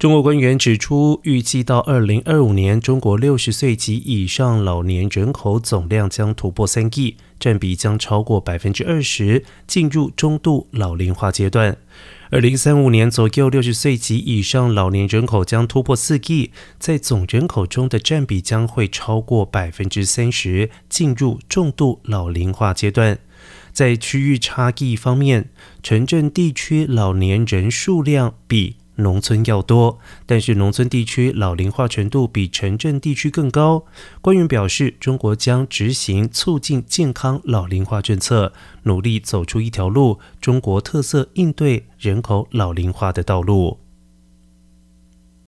中国官员指出，预计到二零二五年，中国六十岁及以上老年人口总量将突破三亿，占比将超过百分之二十，进入中度老龄化阶段。二零三五年左右，六十岁及以上老年人口将突破四亿，在总人口中的占比将会超过百分之三十，进入重度老龄化阶段。在区域差异方面，城镇地区老年人数量比农村要多，但是农村地区老龄化程度比城镇地区更高。官员表示，中国将执行促进健康老龄化政策，努力走出一条路——中国特色应对人口老龄化的道路。